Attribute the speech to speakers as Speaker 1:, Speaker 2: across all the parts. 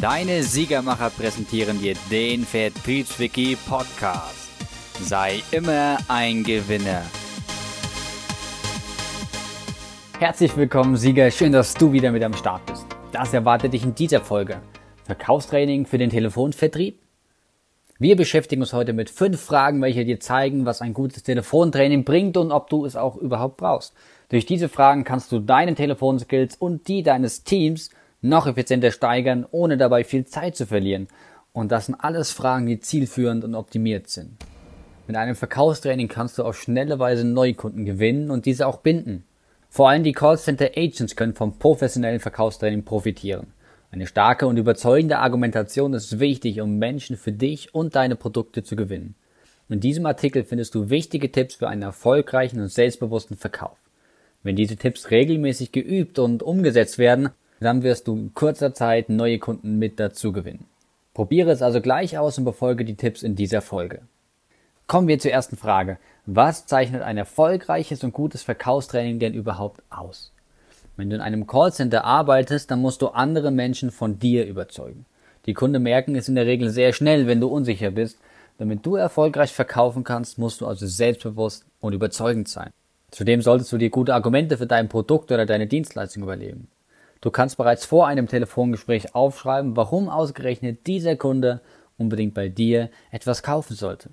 Speaker 1: Deine Siegermacher präsentieren dir den Vertriebswiki Podcast. Sei immer ein Gewinner. Herzlich willkommen, Sieger. Schön, dass du wieder mit am Start bist. Das erwartet dich in dieser Folge. Verkaufstraining für den Telefonvertrieb? Wir beschäftigen uns heute mit fünf Fragen, welche dir zeigen, was ein gutes Telefontraining bringt und ob du es auch überhaupt brauchst. Durch diese Fragen kannst du deine Telefonskills und die deines Teams noch effizienter steigern, ohne dabei viel Zeit zu verlieren. Und das sind alles Fragen, die zielführend und optimiert sind. Mit einem Verkaufstraining kannst du auf schnelle Weise Neukunden gewinnen und diese auch binden. Vor allem die Callcenter Agents können vom professionellen Verkaufstraining profitieren. Eine starke und überzeugende Argumentation ist wichtig, um Menschen für dich und deine Produkte zu gewinnen. In diesem Artikel findest du wichtige Tipps für einen erfolgreichen und selbstbewussten Verkauf. Wenn diese Tipps regelmäßig geübt und umgesetzt werden, dann wirst du in kurzer Zeit neue Kunden mit dazu gewinnen. Probiere es also gleich aus und befolge die Tipps in dieser Folge. Kommen wir zur ersten Frage. Was zeichnet ein erfolgreiches und gutes Verkaufstraining denn überhaupt aus? Wenn du in einem Callcenter arbeitest, dann musst du andere Menschen von dir überzeugen. Die Kunden merken es in der Regel sehr schnell, wenn du unsicher bist. Damit du erfolgreich verkaufen kannst, musst du also selbstbewusst und überzeugend sein. Zudem solltest du dir gute Argumente für dein Produkt oder deine Dienstleistung überlegen. Du kannst bereits vor einem Telefongespräch aufschreiben, warum ausgerechnet dieser Kunde unbedingt bei dir etwas kaufen sollte.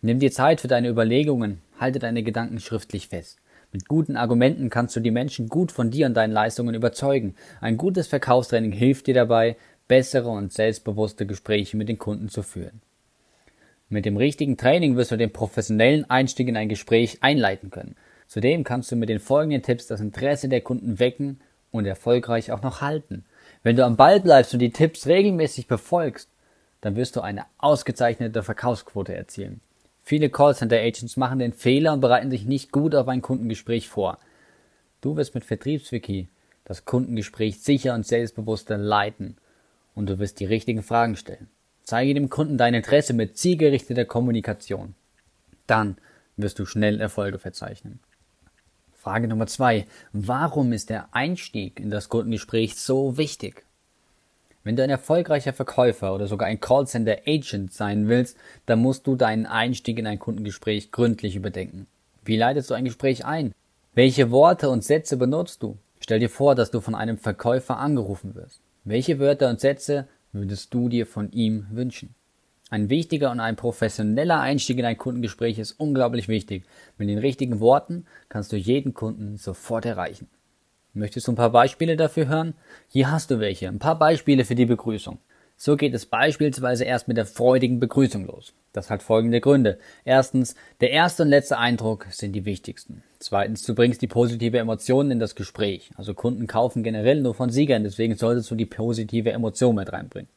Speaker 1: Nimm dir Zeit für deine Überlegungen, halte deine Gedanken schriftlich fest. Mit guten Argumenten kannst du die Menschen gut von dir und deinen Leistungen überzeugen. Ein gutes Verkaufstraining hilft dir dabei, bessere und selbstbewusste Gespräche mit den Kunden zu führen. Mit dem richtigen Training wirst du den professionellen Einstieg in ein Gespräch einleiten können. Zudem kannst du mit den folgenden Tipps das Interesse der Kunden wecken und erfolgreich auch noch halten. Wenn du am Ball bleibst und die Tipps regelmäßig befolgst, dann wirst du eine ausgezeichnete Verkaufsquote erzielen. Viele Callcenter-Agents machen den Fehler und bereiten sich nicht gut auf ein Kundengespräch vor. Du wirst mit Vertriebswiki das Kundengespräch sicher und selbstbewusster leiten und du wirst die richtigen Fragen stellen. Zeige dem Kunden dein Interesse mit zielgerichteter Kommunikation. Dann wirst du schnell Erfolge verzeichnen. Frage Nummer zwei. Warum ist der Einstieg in das Kundengespräch so wichtig? Wenn du ein erfolgreicher Verkäufer oder sogar ein Callcenter Agent sein willst, dann musst du deinen Einstieg in ein Kundengespräch gründlich überdenken. Wie leitest du ein Gespräch ein? Welche Worte und Sätze benutzt du? Stell dir vor, dass du von einem Verkäufer angerufen wirst. Welche Wörter und Sätze würdest du dir von ihm wünschen? Ein wichtiger und ein professioneller Einstieg in ein Kundengespräch ist unglaublich wichtig. Mit den richtigen Worten kannst du jeden Kunden sofort erreichen. Möchtest du ein paar Beispiele dafür hören? Hier hast du welche. Ein paar Beispiele für die Begrüßung. So geht es beispielsweise erst mit der freudigen Begrüßung los. Das hat folgende Gründe. Erstens, der erste und letzte Eindruck sind die wichtigsten. Zweitens, du bringst die positive Emotion in das Gespräch. Also Kunden kaufen generell nur von Siegern, deswegen solltest du die positive Emotion mit reinbringen.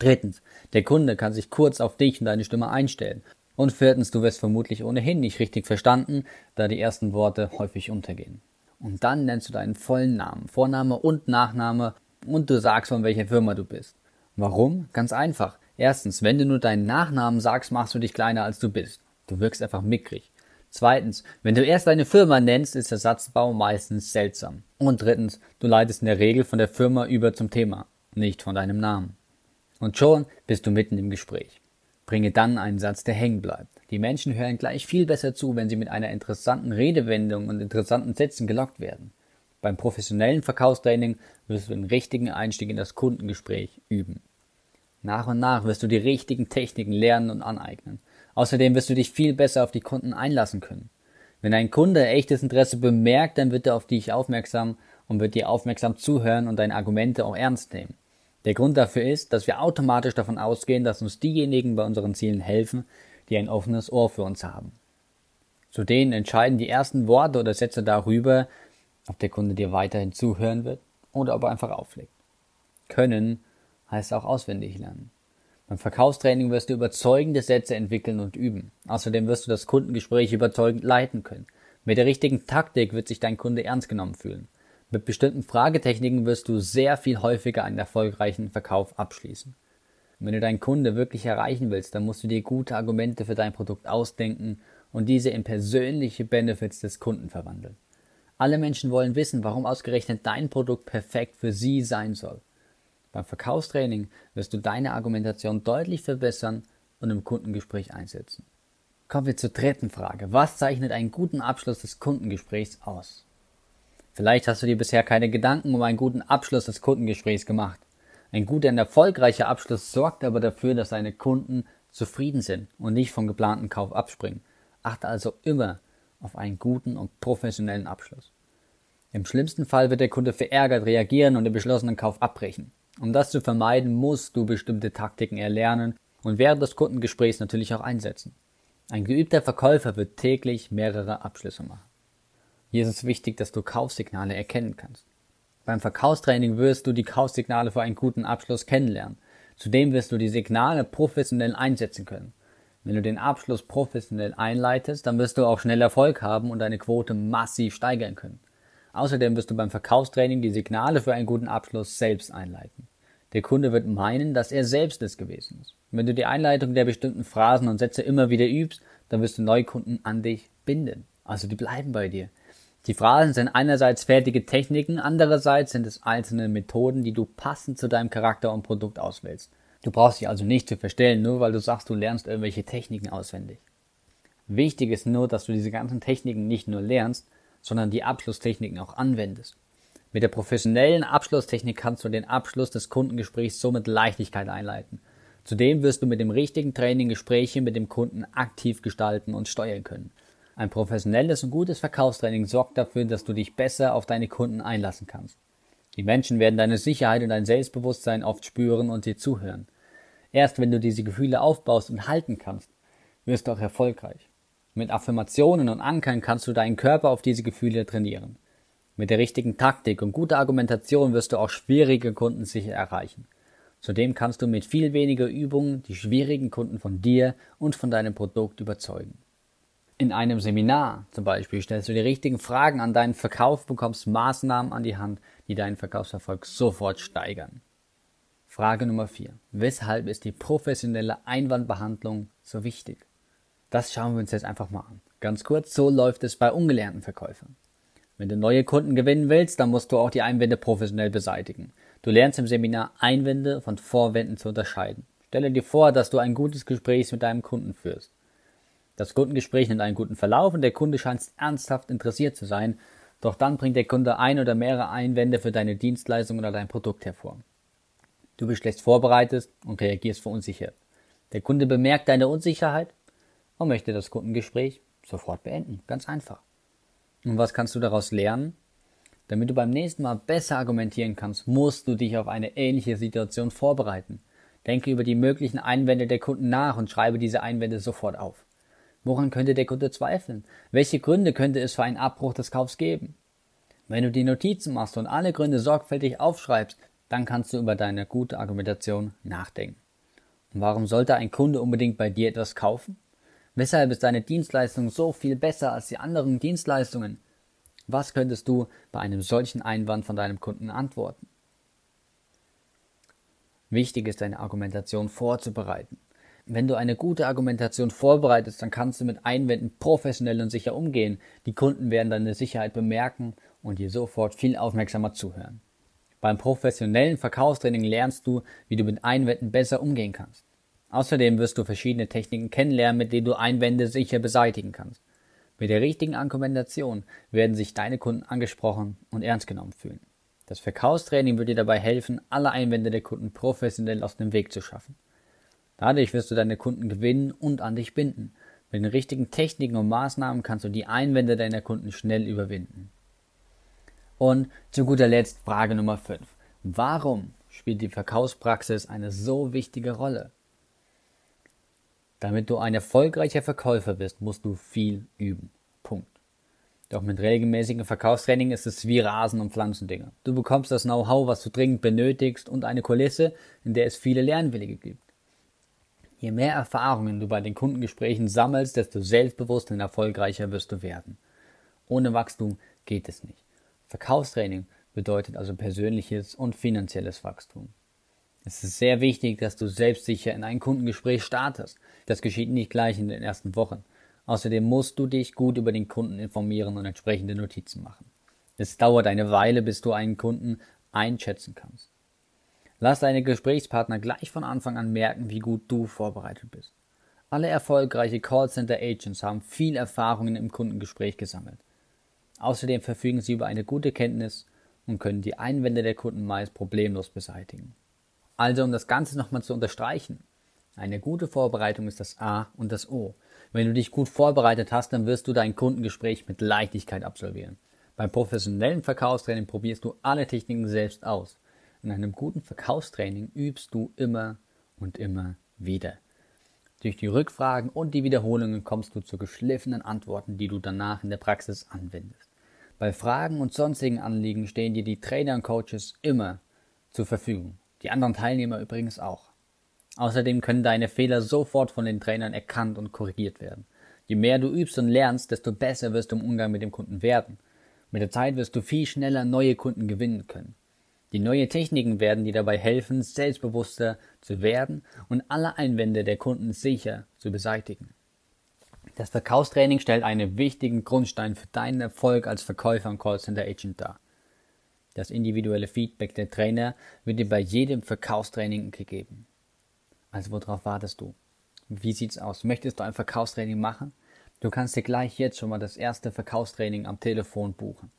Speaker 1: Drittens, der Kunde kann sich kurz auf dich und deine Stimme einstellen. Und viertens, du wirst vermutlich ohnehin nicht richtig verstanden, da die ersten Worte häufig untergehen. Und dann nennst du deinen vollen Namen, Vorname und Nachname und du sagst, von welcher Firma du bist. Warum? Ganz einfach. Erstens, wenn du nur deinen Nachnamen sagst, machst du dich kleiner als du bist. Du wirkst einfach mickrig. Zweitens, wenn du erst deine Firma nennst, ist der Satzbau meistens seltsam. Und drittens, du leitest in der Regel von der Firma über zum Thema, nicht von deinem Namen. Und schon bist du mitten im Gespräch. Bringe dann einen Satz, der hängen bleibt. Die Menschen hören gleich viel besser zu, wenn sie mit einer interessanten Redewendung und interessanten Sätzen gelockt werden. Beim professionellen Verkaufstraining wirst du den richtigen Einstieg in das Kundengespräch üben. Nach und nach wirst du die richtigen Techniken lernen und aneignen. Außerdem wirst du dich viel besser auf die Kunden einlassen können. Wenn ein Kunde echtes Interesse bemerkt, dann wird er auf dich aufmerksam und wird dir aufmerksam zuhören und deine Argumente auch ernst nehmen. Der Grund dafür ist, dass wir automatisch davon ausgehen, dass uns diejenigen bei unseren Zielen helfen, die ein offenes Ohr für uns haben. Zudem entscheiden die ersten Worte oder Sätze darüber, ob der Kunde dir weiterhin zuhören wird oder ob er einfach auflegt. Können heißt auch auswendig lernen. Beim Verkaufstraining wirst du überzeugende Sätze entwickeln und üben. Außerdem wirst du das Kundengespräch überzeugend leiten können. Mit der richtigen Taktik wird sich dein Kunde ernst genommen fühlen. Mit bestimmten Fragetechniken wirst du sehr viel häufiger einen erfolgreichen Verkauf abschließen. Und wenn du deinen Kunde wirklich erreichen willst, dann musst du dir gute Argumente für dein Produkt ausdenken und diese in persönliche Benefits des Kunden verwandeln. Alle Menschen wollen wissen, warum ausgerechnet dein Produkt perfekt für sie sein soll. Beim Verkaufstraining wirst du deine Argumentation deutlich verbessern und im Kundengespräch einsetzen. Kommen wir zur dritten Frage. Was zeichnet einen guten Abschluss des Kundengesprächs aus? Vielleicht hast du dir bisher keine Gedanken um einen guten Abschluss des Kundengesprächs gemacht. Ein guter und erfolgreicher Abschluss sorgt aber dafür, dass deine Kunden zufrieden sind und nicht vom geplanten Kauf abspringen. Achte also immer auf einen guten und professionellen Abschluss. Im schlimmsten Fall wird der Kunde verärgert reagieren und den beschlossenen Kauf abbrechen. Um das zu vermeiden, musst du bestimmte Taktiken erlernen und während des Kundengesprächs natürlich auch einsetzen. Ein geübter Verkäufer wird täglich mehrere Abschlüsse machen. Hier ist es wichtig, dass du Kaufsignale erkennen kannst. Beim Verkaufstraining wirst du die Kaufsignale für einen guten Abschluss kennenlernen. Zudem wirst du die Signale professionell einsetzen können. Wenn du den Abschluss professionell einleitest, dann wirst du auch schnell Erfolg haben und deine Quote massiv steigern können. Außerdem wirst du beim Verkaufstraining die Signale für einen guten Abschluss selbst einleiten. Der Kunde wird meinen, dass er selbst es gewesen ist. Wenn du die Einleitung der bestimmten Phrasen und Sätze immer wieder übst, dann wirst du Neukunden an dich binden. Also die bleiben bei dir. Die Phrasen sind einerseits fertige Techniken, andererseits sind es einzelne Methoden, die du passend zu deinem Charakter und Produkt auswählst. Du brauchst dich also nicht zu verstellen, nur weil du sagst, du lernst irgendwelche Techniken auswendig. Wichtig ist nur, dass du diese ganzen Techniken nicht nur lernst, sondern die Abschlusstechniken auch anwendest. Mit der professionellen Abschlusstechnik kannst du den Abschluss des Kundengesprächs so mit Leichtigkeit einleiten. Zudem wirst du mit dem richtigen Training Gespräche mit dem Kunden aktiv gestalten und steuern können. Ein professionelles und gutes Verkaufstraining sorgt dafür, dass du dich besser auf deine Kunden einlassen kannst. Die Menschen werden deine Sicherheit und dein Selbstbewusstsein oft spüren und dir zuhören. Erst wenn du diese Gefühle aufbaust und halten kannst, wirst du auch erfolgreich. Mit Affirmationen und Ankern kannst du deinen Körper auf diese Gefühle trainieren. Mit der richtigen Taktik und guter Argumentation wirst du auch schwierige Kunden sicher erreichen. Zudem kannst du mit viel weniger Übungen die schwierigen Kunden von dir und von deinem Produkt überzeugen. In einem Seminar zum Beispiel stellst du die richtigen Fragen an deinen Verkauf, bekommst Maßnahmen an die Hand, die deinen Verkaufserfolg sofort steigern. Frage Nummer 4. Weshalb ist die professionelle Einwandbehandlung so wichtig? Das schauen wir uns jetzt einfach mal an. Ganz kurz, so läuft es bei ungelernten Verkäufern. Wenn du neue Kunden gewinnen willst, dann musst du auch die Einwände professionell beseitigen. Du lernst im Seminar Einwände von Vorwänden zu unterscheiden. Stelle dir vor, dass du ein gutes Gespräch mit deinem Kunden führst. Das Kundengespräch nimmt einen guten Verlauf und der Kunde scheint ernsthaft interessiert zu sein, doch dann bringt der Kunde ein oder mehrere Einwände für deine Dienstleistung oder dein Produkt hervor. Du bist schlecht vorbereitet und reagierst verunsichert. Der Kunde bemerkt deine Unsicherheit und möchte das Kundengespräch sofort beenden. Ganz einfach. Und was kannst du daraus lernen? Damit du beim nächsten Mal besser argumentieren kannst, musst du dich auf eine ähnliche Situation vorbereiten. Denke über die möglichen Einwände der Kunden nach und schreibe diese Einwände sofort auf. Woran könnte der Kunde zweifeln? Welche Gründe könnte es für einen Abbruch des Kaufs geben? Wenn du die Notizen machst und alle Gründe sorgfältig aufschreibst, dann kannst du über deine gute Argumentation nachdenken. Und warum sollte ein Kunde unbedingt bei dir etwas kaufen? Weshalb ist deine Dienstleistung so viel besser als die anderen Dienstleistungen? Was könntest du bei einem solchen Einwand von deinem Kunden antworten? Wichtig ist deine Argumentation vorzubereiten. Wenn du eine gute Argumentation vorbereitest, dann kannst du mit Einwänden professionell und sicher umgehen. Die Kunden werden deine Sicherheit bemerken und dir sofort viel aufmerksamer zuhören. Beim professionellen Verkaufstraining lernst du, wie du mit Einwänden besser umgehen kannst. Außerdem wirst du verschiedene Techniken kennenlernen, mit denen du Einwände sicher beseitigen kannst. Mit der richtigen Argumentation werden sich deine Kunden angesprochen und ernst genommen fühlen. Das Verkaufstraining wird dir dabei helfen, alle Einwände der Kunden professionell aus dem Weg zu schaffen. Dadurch wirst du deine Kunden gewinnen und an dich binden. Mit den richtigen Techniken und Maßnahmen kannst du die Einwände deiner Kunden schnell überwinden. Und zu guter Letzt Frage Nummer 5. Warum spielt die Verkaufspraxis eine so wichtige Rolle? Damit du ein erfolgreicher Verkäufer bist, musst du viel üben. Punkt. Doch mit regelmäßigem Verkaufstraining ist es wie Rasen und Pflanzendünger. Du bekommst das Know-how, was du dringend benötigst und eine Kulisse, in der es viele Lernwillige gibt. Je mehr Erfahrungen du bei den Kundengesprächen sammelst, desto selbstbewusster und erfolgreicher wirst du werden. Ohne Wachstum geht es nicht. Verkaufstraining bedeutet also persönliches und finanzielles Wachstum. Es ist sehr wichtig, dass du selbstsicher in ein Kundengespräch startest. Das geschieht nicht gleich in den ersten Wochen. Außerdem musst du dich gut über den Kunden informieren und entsprechende Notizen machen. Es dauert eine Weile, bis du einen Kunden einschätzen kannst. Lass deine Gesprächspartner gleich von Anfang an merken, wie gut du vorbereitet bist. Alle erfolgreiche Callcenter-Agents haben viel Erfahrungen im Kundengespräch gesammelt. Außerdem verfügen sie über eine gute Kenntnis und können die Einwände der Kunden meist problemlos beseitigen. Also um das Ganze nochmal zu unterstreichen, eine gute Vorbereitung ist das A und das O. Wenn du dich gut vorbereitet hast, dann wirst du dein Kundengespräch mit Leichtigkeit absolvieren. Beim professionellen Verkaufstraining probierst du alle Techniken selbst aus. In einem guten Verkaufstraining übst du immer und immer wieder. Durch die Rückfragen und die Wiederholungen kommst du zu geschliffenen Antworten, die du danach in der Praxis anwendest. Bei Fragen und sonstigen Anliegen stehen dir die Trainer und Coaches immer zur Verfügung. Die anderen Teilnehmer übrigens auch. Außerdem können deine Fehler sofort von den Trainern erkannt und korrigiert werden. Je mehr du übst und lernst, desto besser wirst du im Umgang mit dem Kunden werden. Mit der Zeit wirst du viel schneller neue Kunden gewinnen können. Die neuen Techniken werden dir dabei helfen, selbstbewusster zu werden und alle Einwände der Kunden sicher zu beseitigen. Das Verkaufstraining stellt einen wichtigen Grundstein für deinen Erfolg als Verkäufer und Callcenter Agent dar. Das individuelle Feedback der Trainer wird dir bei jedem Verkaufstraining gegeben. Also worauf wartest du? Wie sieht's aus? Möchtest du ein Verkaufstraining machen? Du kannst dir gleich jetzt schon mal das erste Verkaufstraining am Telefon buchen.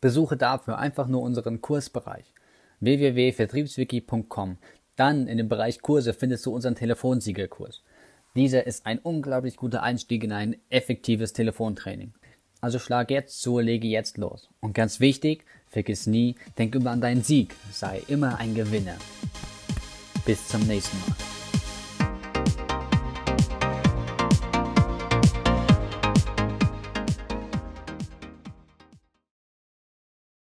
Speaker 1: Besuche dafür einfach nur unseren Kursbereich www.vertriebswiki.com. Dann in dem Bereich Kurse findest du unseren Telefonsiegerkurs. Dieser ist ein unglaublich guter Einstieg in ein effektives Telefontraining. Also schlag jetzt zu, lege jetzt los. Und ganz wichtig, vergiss nie, denk immer an deinen Sieg, sei immer ein Gewinner. Bis zum nächsten Mal.